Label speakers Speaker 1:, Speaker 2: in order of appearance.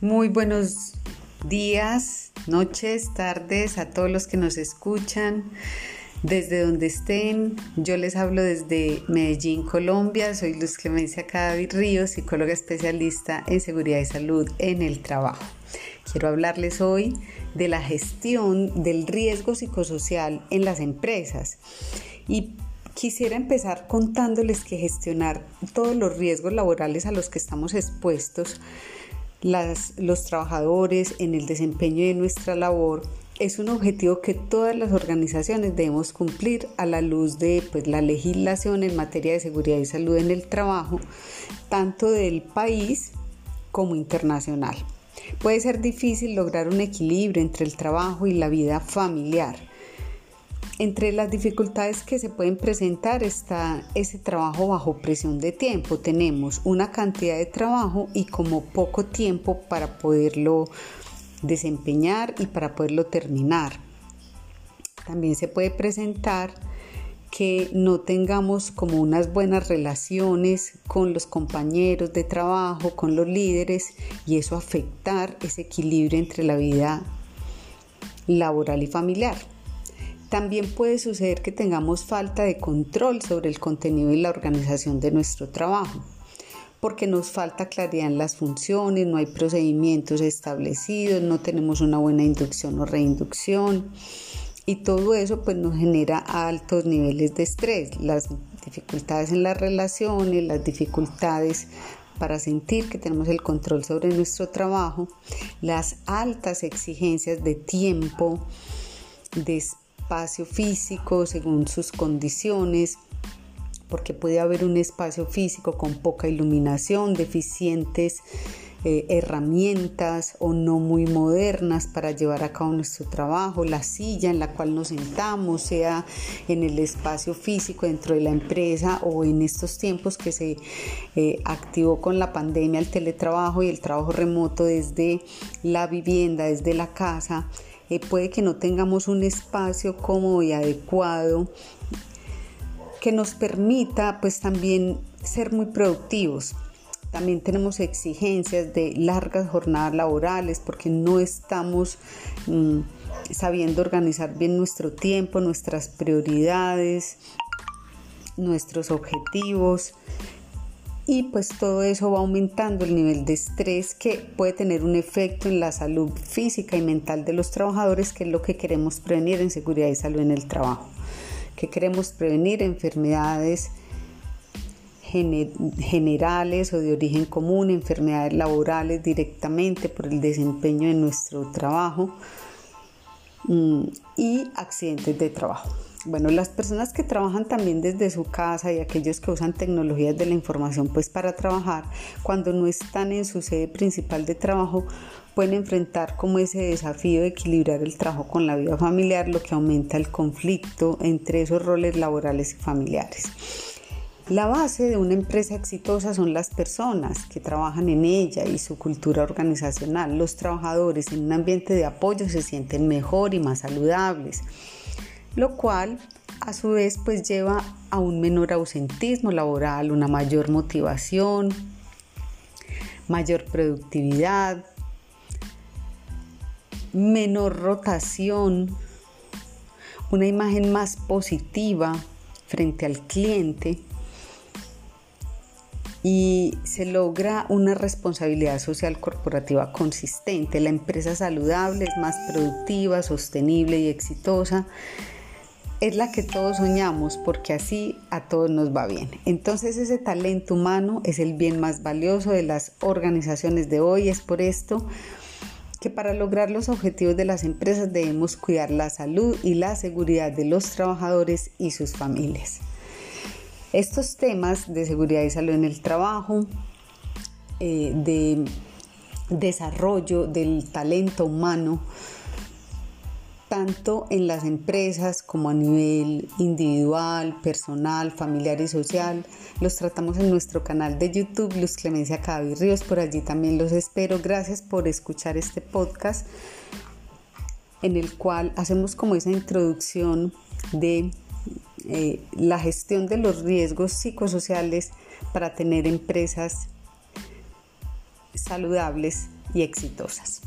Speaker 1: Muy buenos días, noches, tardes a todos los que nos escuchan. Desde donde estén, yo les hablo desde Medellín, Colombia. Soy Luz Clemencia Cadavid Ríos, psicóloga especialista en seguridad y salud en el trabajo. Quiero hablarles hoy de la gestión del riesgo psicosocial en las empresas. Y quisiera empezar contándoles que gestionar todos los riesgos laborales a los que estamos expuestos los trabajadores en el desempeño de nuestra labor es un objetivo que todas las organizaciones debemos cumplir a la luz de pues, la legislación en materia de seguridad y salud en el trabajo, tanto del país como internacional. Puede ser difícil lograr un equilibrio entre el trabajo y la vida familiar, entre las dificultades que se pueden presentar está ese trabajo bajo presión de tiempo. Tenemos una cantidad de trabajo y como poco tiempo para poderlo desempeñar y para poderlo terminar. También se puede presentar que no tengamos como unas buenas relaciones con los compañeros de trabajo, con los líderes y eso afectar ese equilibrio entre la vida laboral y familiar. También puede suceder que tengamos falta de control sobre el contenido y la organización de nuestro trabajo, porque nos falta claridad en las funciones, no hay procedimientos establecidos, no tenemos una buena inducción o reinducción y todo eso pues nos genera altos niveles de estrés, las dificultades en las relaciones, las dificultades para sentir que tenemos el control sobre nuestro trabajo, las altas exigencias de tiempo, de físico según sus condiciones, porque puede haber un espacio físico con poca iluminación, deficientes eh, herramientas o no muy modernas para llevar a cabo nuestro trabajo, la silla en la cual nos sentamos, sea en el espacio físico dentro de la empresa o en estos tiempos que se eh, activó con la pandemia el teletrabajo y el trabajo remoto desde la vivienda, desde la casa eh, puede que no tengamos un espacio cómodo y adecuado que nos permita pues también ser muy productivos. También tenemos exigencias de largas jornadas laborales porque no estamos mm, sabiendo organizar bien nuestro tiempo, nuestras prioridades, nuestros objetivos y pues todo eso va aumentando el nivel de estrés que puede tener un efecto en la salud física y mental de los trabajadores, que es lo que queremos prevenir en seguridad y salud en el trabajo, que queremos prevenir enfermedades generales o de origen común, enfermedades laborales directamente por el desempeño de nuestro trabajo mm, y accidentes de trabajo. Bueno, las personas que trabajan también desde su casa y aquellos que usan tecnologías de la información pues para trabajar, cuando no están en su sede principal de trabajo, pueden enfrentar como ese desafío de equilibrar el trabajo con la vida familiar, lo que aumenta el conflicto entre esos roles laborales y familiares. La base de una empresa exitosa son las personas que trabajan en ella y su cultura organizacional. Los trabajadores en un ambiente de apoyo se sienten mejor y más saludables lo cual a su vez pues lleva a un menor ausentismo laboral, una mayor motivación, mayor productividad, menor rotación, una imagen más positiva frente al cliente y se logra una responsabilidad social corporativa consistente. La empresa saludable es más productiva, sostenible y exitosa es la que todos soñamos porque así a todos nos va bien. Entonces ese talento humano es el bien más valioso de las organizaciones de hoy. Es por esto que para lograr los objetivos de las empresas debemos cuidar la salud y la seguridad de los trabajadores y sus familias. Estos temas de seguridad y salud en el trabajo, eh, de desarrollo del talento humano, tanto en las empresas como a nivel individual, personal, familiar y social. Los tratamos en nuestro canal de YouTube, Luz Clemencia Cavi Ríos, por allí también los espero. Gracias por escuchar este podcast en el cual hacemos como esa introducción de eh, la gestión de los riesgos psicosociales para tener empresas saludables y exitosas.